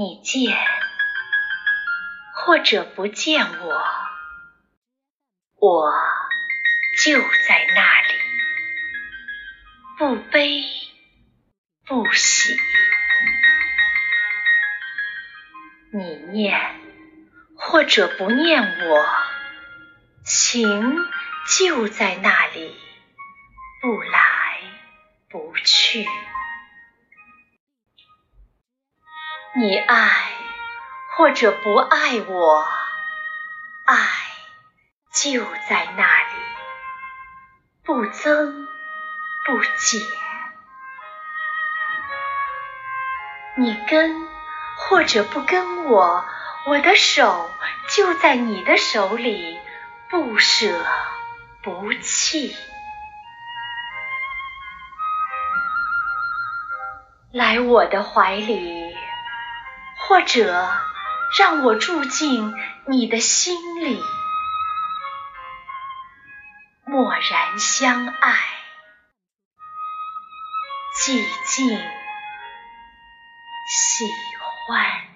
你见或者不见我，我就在那里，不悲不喜。你念或者不念我，情就在那里，不来你爱或者不爱我，爱就在那里，不增不减。你跟或者不跟我，我的手就在你的手里，不舍不弃。来我的怀里。或者让我住进你的心里，默然相爱，寂静喜欢。